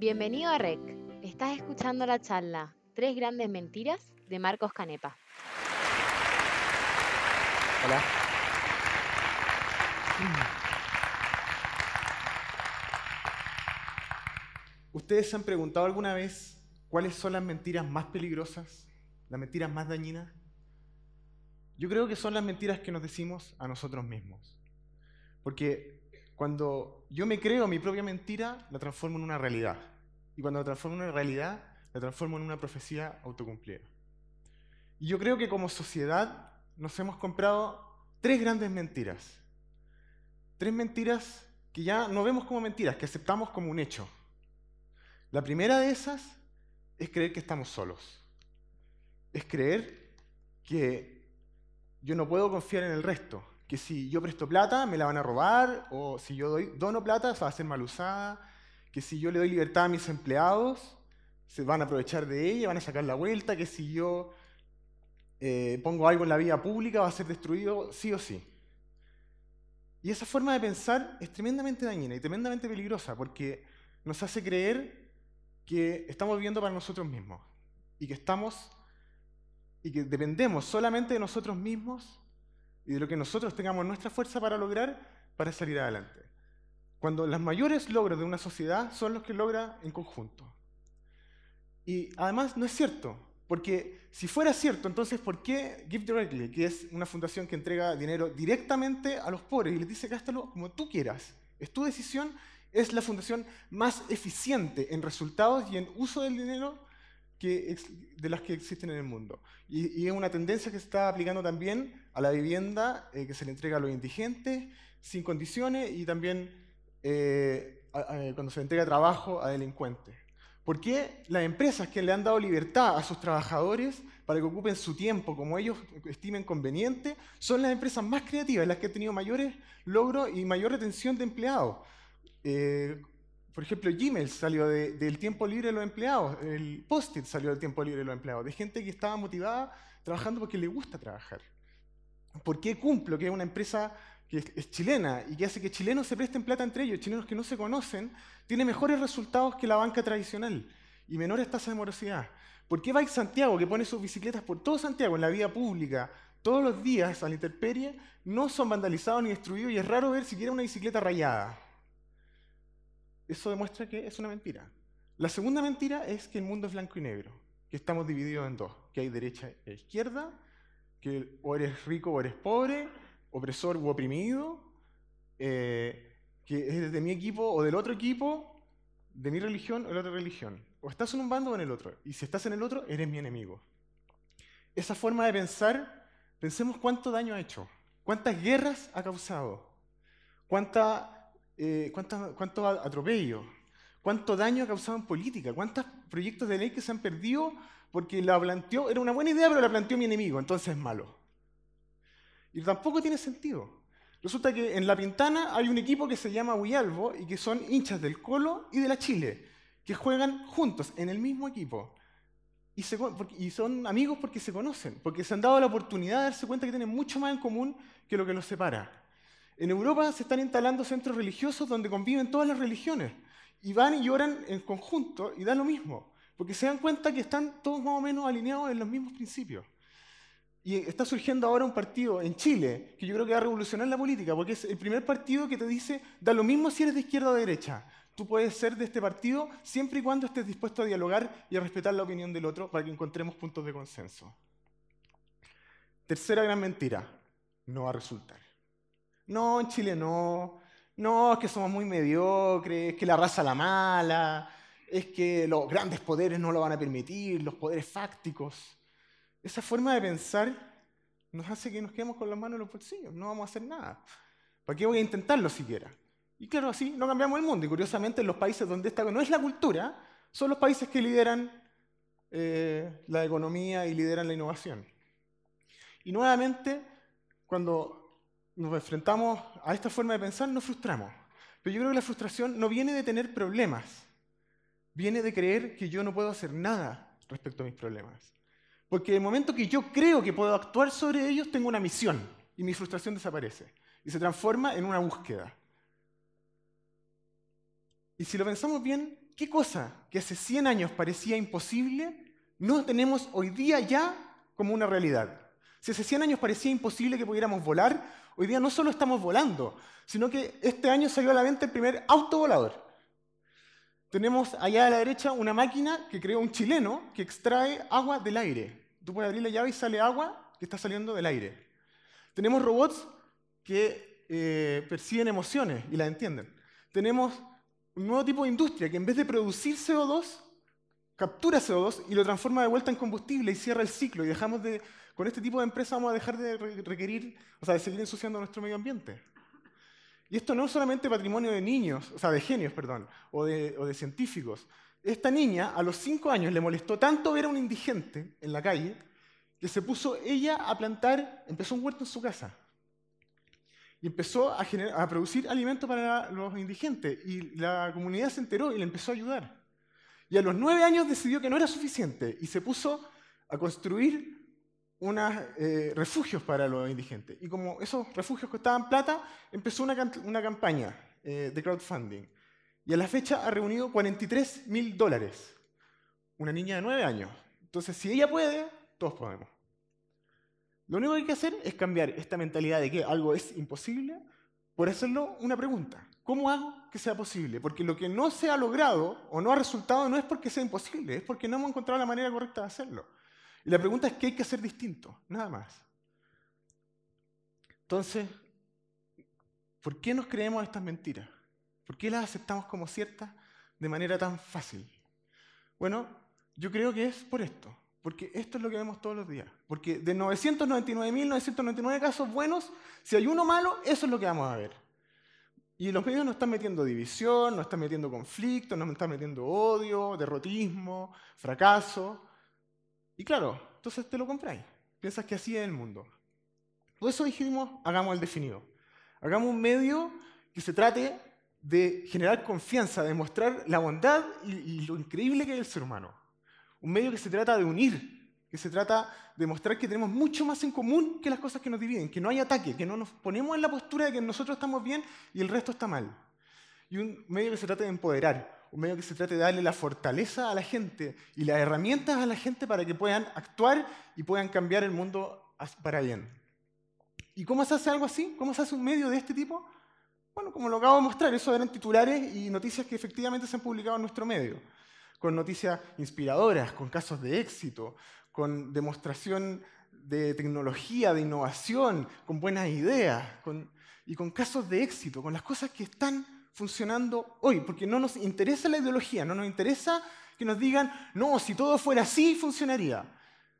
Bienvenido a REC. Estás escuchando la charla Tres grandes mentiras de Marcos Canepa. Hola. ¿Ustedes se han preguntado alguna vez cuáles son las mentiras más peligrosas, las mentiras más dañinas? Yo creo que son las mentiras que nos decimos a nosotros mismos. Porque cuando yo me creo mi propia mentira, la transformo en una realidad. Y cuando la transformo en realidad, la transformo en una profecía autocumplida. Y yo creo que como sociedad nos hemos comprado tres grandes mentiras. Tres mentiras que ya no vemos como mentiras, que aceptamos como un hecho. La primera de esas es creer que estamos solos. Es creer que yo no puedo confiar en el resto, que si yo presto plata me la van a robar, o si yo doy, dono plata va a ser mal usada, que si yo le doy libertad a mis empleados se van a aprovechar de ella, van a sacar la vuelta, que si yo eh, pongo algo en la vía pública va a ser destruido sí o sí. Y esa forma de pensar es tremendamente dañina y tremendamente peligrosa porque nos hace creer que estamos viviendo para nosotros mismos y que estamos y que dependemos solamente de nosotros mismos y de lo que nosotros tengamos nuestra fuerza para lograr para salir adelante. Cuando los mayores logros de una sociedad son los que logra en conjunto. Y además no es cierto, porque si fuera cierto, entonces ¿por qué Give Directly, que es una fundación que entrega dinero directamente a los pobres y les dice gástalo como tú quieras? Es tu decisión, es la fundación más eficiente en resultados y en uso del dinero que, de las que existen en el mundo. Y, es una tendencia que se está aplicando también a la vivienda eh, que se le entrega a los indigentes sin condiciones y también eh, cuando se entrega trabajo a delincuentes. ¿Por qué las empresas que le han dado libertad a sus trabajadores para que ocupen su tiempo como ellos estimen conveniente son las empresas más creativas, las que han tenido mayores logros y mayor retención de empleados? Eh, por ejemplo, Gmail salió del tiempo libre de los empleados, el Post-it salió del tiempo libre de los empleados, de gente que estaba motivada trabajando porque le gusta trabajar. ¿Por qué Cumplo, que es una empresa que es, chilena y que hace que chilenos se presten plata entre ellos, chilenos que no se conocen, tiene mejores resultados que la banca tradicional y menores tasas de morosidad. ¿Por qué Bike Santiago, que pone sus bicicletas por todo Santiago, en la vía pública, todos los días a la intemperie, no son vandalizados ni destruidos y es raro ver siquiera una bicicleta rayada? Eso demuestra que es una mentira. La segunda mentira es que el mundo es blanco y negro, que estamos divididos en dos, que hay derecha e izquierda, que o eres rico o eres pobre, opresor u oprimido, eh, que es de mi equipo o del otro equipo, de mi religión o de la otra religión. O estás en un bando o en el otro. Y si estás en el otro, eres mi enemigo. Esa forma de pensar, pensemos cuánto daño ha hecho, cuántas guerras ha causado, cuánta, eh, cuánto atropello, cuánto daño ha causado en política, cuántos proyectos de ley que se han perdido porque la planteó, era una buena idea, pero la planteó mi enemigo, entonces es malo. Y tampoco tiene sentido. Resulta que en La Pintana hay un equipo que se llama Huyalbo y que son hinchas del Colo y de la Chile, que juegan juntos en el mismo equipo. Y, y, son amigos porque se conocen, porque se han dado la oportunidad de darse cuenta que tienen mucho más en común que lo que los separa. En Europa se están instalando centros religiosos donde conviven todas las religiones y van y lloran en conjunto y da lo mismo, porque se dan cuenta que están todos más o menos alineados en los mismos principios. Y está surgiendo ahora un partido en Chile que yo creo que va a revolucionar la política, porque es el primer partido que te dice, da lo mismo si eres de izquierda o de derecha. Tú puedes ser de este partido siempre y cuando estés dispuesto a dialogar y a respetar la opinión del otro para que encontremos puntos de consenso. Tercera gran mentira, no va a resultar. No, en Chile no. No, es que somos muy mediocres, es que la raza la mala, es que los grandes poderes no lo van a permitir, los poderes fácticos. Esa forma de pensar nos hace que nos quedemos con las manos en los bolsillos, no vamos a hacer nada. ¿Para qué voy a intentarlo siquiera? Y claro, así no cambiamos el mundo. Y curiosamente, en los países donde esta no es la cultura, son los países que lideran eh, la economía y lideran la innovación. Y nuevamente, cuando nos enfrentamos a esta forma de pensar, nos frustramos. Pero yo creo que la frustración no viene de tener problemas, viene de creer que yo no puedo hacer nada respecto a mis problemas. Porque el momento que yo creo que puedo actuar sobre ellos, tengo una misión y mi frustración desaparece y se transforma en una búsqueda. Y si lo pensamos bien, ¿Qué cosa que hace 100 años parecía imposible, no tenemos hoy día ya como una realidad? Si hace 100 años parecía imposible que pudiéramos volar, hoy día no solo estamos volando, sino que este año salió a la venta el primer autovolador. Tenemos allá a la derecha una máquina que creó un chileno que extrae agua del aire. Tú puedes abrir la llave y sale agua que está saliendo del aire. Tenemos robots que eh, perciben emociones y las entienden. Tenemos un nuevo tipo de industria que en vez de producir CO2, captura CO2 y lo transforma de vuelta en combustible y cierra el ciclo. Y dejamos de, con este tipo de empresa vamos a dejar de requerir, o sea, de seguir ensuciando nuestro medio ambiente. Y esto no es solamente patrimonio de niños, o sea, de genios, perdón, o de científicos. Esta niña a los cinco años le molestó tanto ver a un indigente en la calle que se puso ella a plantar, empezó un huerto en su casa. Y empezó a, a producir alimento para los indigentes. Y la comunidad se enteró y le empezó a ayudar. Y a los nueve años decidió que no era suficiente y se puso a construir unos eh, refugios para los indigentes. Y como esos refugios costaban plata, empezó una, una campaña eh, de crowdfunding. Y a la fecha ha reunido 43 mil dólares. Una niña de 9 años. Entonces, si ella puede, todos podemos. Lo único que hay que hacer es cambiar esta mentalidad de que algo es imposible por hacerlo una pregunta. ¿Cómo hago que sea posible? Porque lo que no se ha logrado o no ha resultado no es porque sea imposible, es porque no hemos encontrado la manera correcta de hacerlo. Y la pregunta es qué hay que hacer distinto, nada más. Entonces, ¿por qué nos creemos estas mentiras? ¿Por qué las aceptamos como ciertas de manera tan fácil? Bueno, yo creo que es por esto, porque esto es lo que vemos todos los días. Porque de 999.999 casos buenos, si hay uno malo, eso es lo que vamos a ver. Y los medios nos están metiendo división, nos están metiendo conflicto, nos están metiendo odio, derrotismo, fracaso. Y claro, entonces te lo compráis. Piensas que así es el mundo. Por eso dijimos, hagamos el definido. Hagamos un medio que se trate de generar confianza, de mostrar la bondad y, lo increíble que es el ser humano. Un medio que se trata de unir, que se trata de mostrar que tenemos mucho más en común que las cosas que nos dividen, que no hay ataque, que no nos ponemos en la postura de que nosotros estamos bien y el resto está mal. Y un medio que se trata de empoderar, un medio que se trate de darle la fortaleza a la gente y las herramientas a la gente para que puedan actuar y puedan cambiar el mundo para bien. ¿Y cómo se hace algo así? ¿Cómo se hace un medio de este tipo? Bueno, como lo acabo de mostrar, eso eran titulares y noticias que efectivamente se han publicado en nuestro medio, con noticias inspiradoras, con casos de éxito, con demostración de tecnología, de innovación, con buenas ideas, y con casos de éxito, con las cosas que están funcionando hoy, porque no nos interesa la ideología, no nos interesa que nos digan, no, si todo fuera así, funcionaría.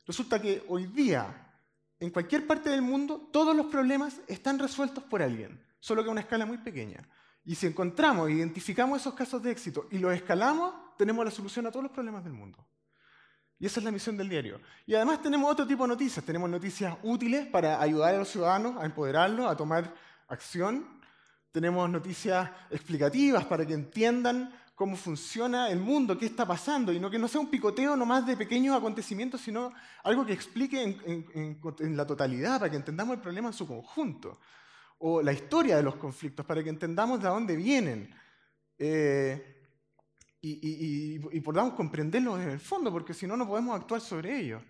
Resulta que hoy día, en cualquier parte del mundo, todos los problemas están resueltos por alguien, solo que a una escala muy pequeña. Y si encontramos, identificamos esos casos de éxito y los escalamos, tenemos la solución a todos los problemas del mundo. Y esa es la misión del diario. Y además tenemos otro tipo de noticias. Tenemos noticias útiles para ayudar a los ciudadanos a empoderarlos, a tomar acción tenemos noticias explicativas para que entiendan cómo funciona el mundo, qué está pasando, y no que no sea un picoteo nomás de pequeños acontecimientos, sino algo que explique en, la totalidad, para que entendamos el problema en su conjunto, o la historia de los conflictos, para que entendamos de dónde vienen, eh, y, podamos comprenderlos en el fondo, porque si no, no podemos actuar sobre ellos.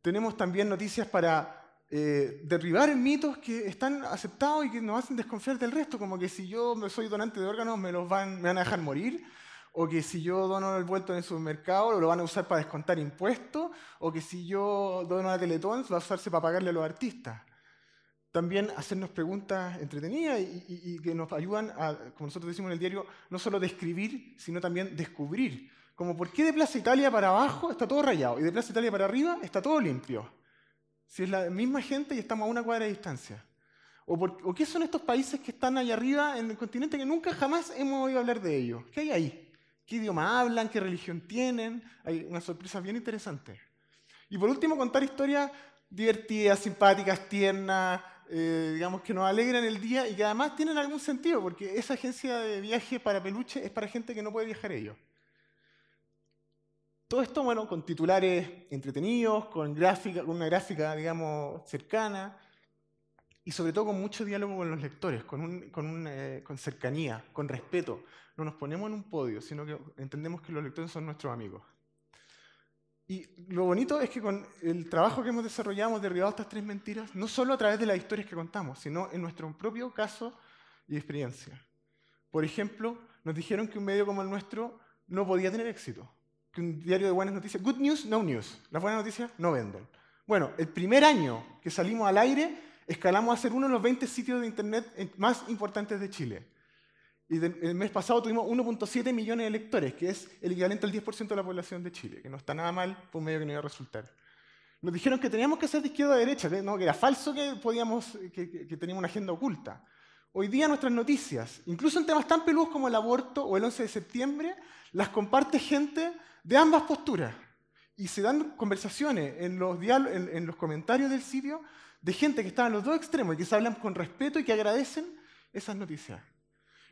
Tenemos también noticias para eh, derribar mitos que están aceptados y que nos hacen desconfiar del resto, como que si yo soy donante de órganos me, los van, me van a dejar morir, o que si yo dono el vuelto en el supermercado lo van a usar para descontar impuestos, o que si yo dono a Teletón va a usarse para pagarle a los artistas. También hacernos preguntas entretenidas y, y que nos ayudan a, como nosotros decimos en el diario, no solo describir, sino también descubrir. Como por qué de Plaza Italia para abajo está todo rayado y de Plaza Italia para arriba está todo limpio. Si es la misma gente y estamos a una cuadra de distancia. ¿O, qué son estos países que están allá arriba en el continente que nunca jamás hemos oído hablar de ellos? ¿Qué hay ahí? ¿Qué idioma hablan? ¿Qué religión tienen? Hay una sorpresa bien interesante. Y por último, contar historias divertidas, simpáticas, tiernas, eh, digamos que nos alegran el día y que además tienen algún sentido, porque esa agencia de viaje para peluche es para gente que no puede viajar ellos. Todo esto, bueno, con titulares entretenidos, con, gráfica, con una gráfica, digamos, cercana. y sobre todo con mucho diálogo con los lectores, con, con, eh, con cercanía, con respeto. No nos ponemos en un podio, sino que entendemos que los lectores son nuestros amigos. Y lo bonito es que con el trabajo que hemos desarrollado hemos derribado estas tres mentiras, no solo a través de las historias que contamos, sino en nuestro propio caso y experiencia. Por ejemplo, nos dijeron que un medio como el nuestro no podía tener éxito, que un diario de buenas noticias, good news, no news, las buenas noticias no venden. Bueno, el primer año que salimos al aire, escalamos a ser uno de los 20 sitios de Internet más importantes de Chile. Y el mes pasado tuvimos 1.7 millones de lectores, que es el equivalente al 10% de la población de Chile, que no está nada mal por un medio que no iba a resultar. Nos dijeron que teníamos que ser de izquierda a derecha, que, no, que era falso que, podíamos, que, que teníamos una agenda oculta. Hoy día nuestras noticias, incluso en temas tan peludos como el aborto o el 11 de septiembre, las comparte gente de ambas posturas. Y se dan conversaciones en los, en los comentarios del sitio de gente que está en los dos extremos y que se hablan con respeto y que agradecen esas noticias.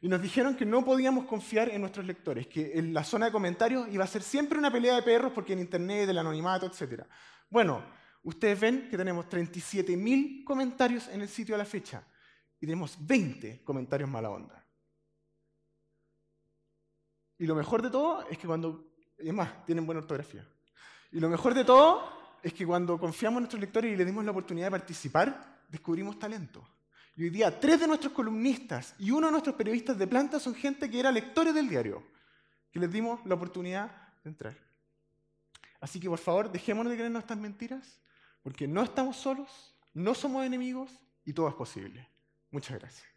Y nos dijeron que no podíamos confiar en nuestros lectores, que en la zona de comentarios iba a ser siempre una pelea de perros porque en Internet, el anonimato, etc. Bueno, ustedes ven que tenemos 37.000 comentarios en el sitio a la fecha y tenemos 20 comentarios mala onda. Y lo mejor de todo es que cuando, es más, tienen buena ortografía. Y lo mejor de todo es que cuando confiamos en nuestros lectores y les dimos la oportunidad de participar, descubrimos talento. Y hoy día tres de nuestros columnistas y uno de nuestros periodistas de planta son gente que era lectores del diario, que les dimos la oportunidad de entrar. Así que por favor, dejémonos de creernos estas mentiras, porque no estamos solos, no somos enemigos y todo es posible. Muchas gracias.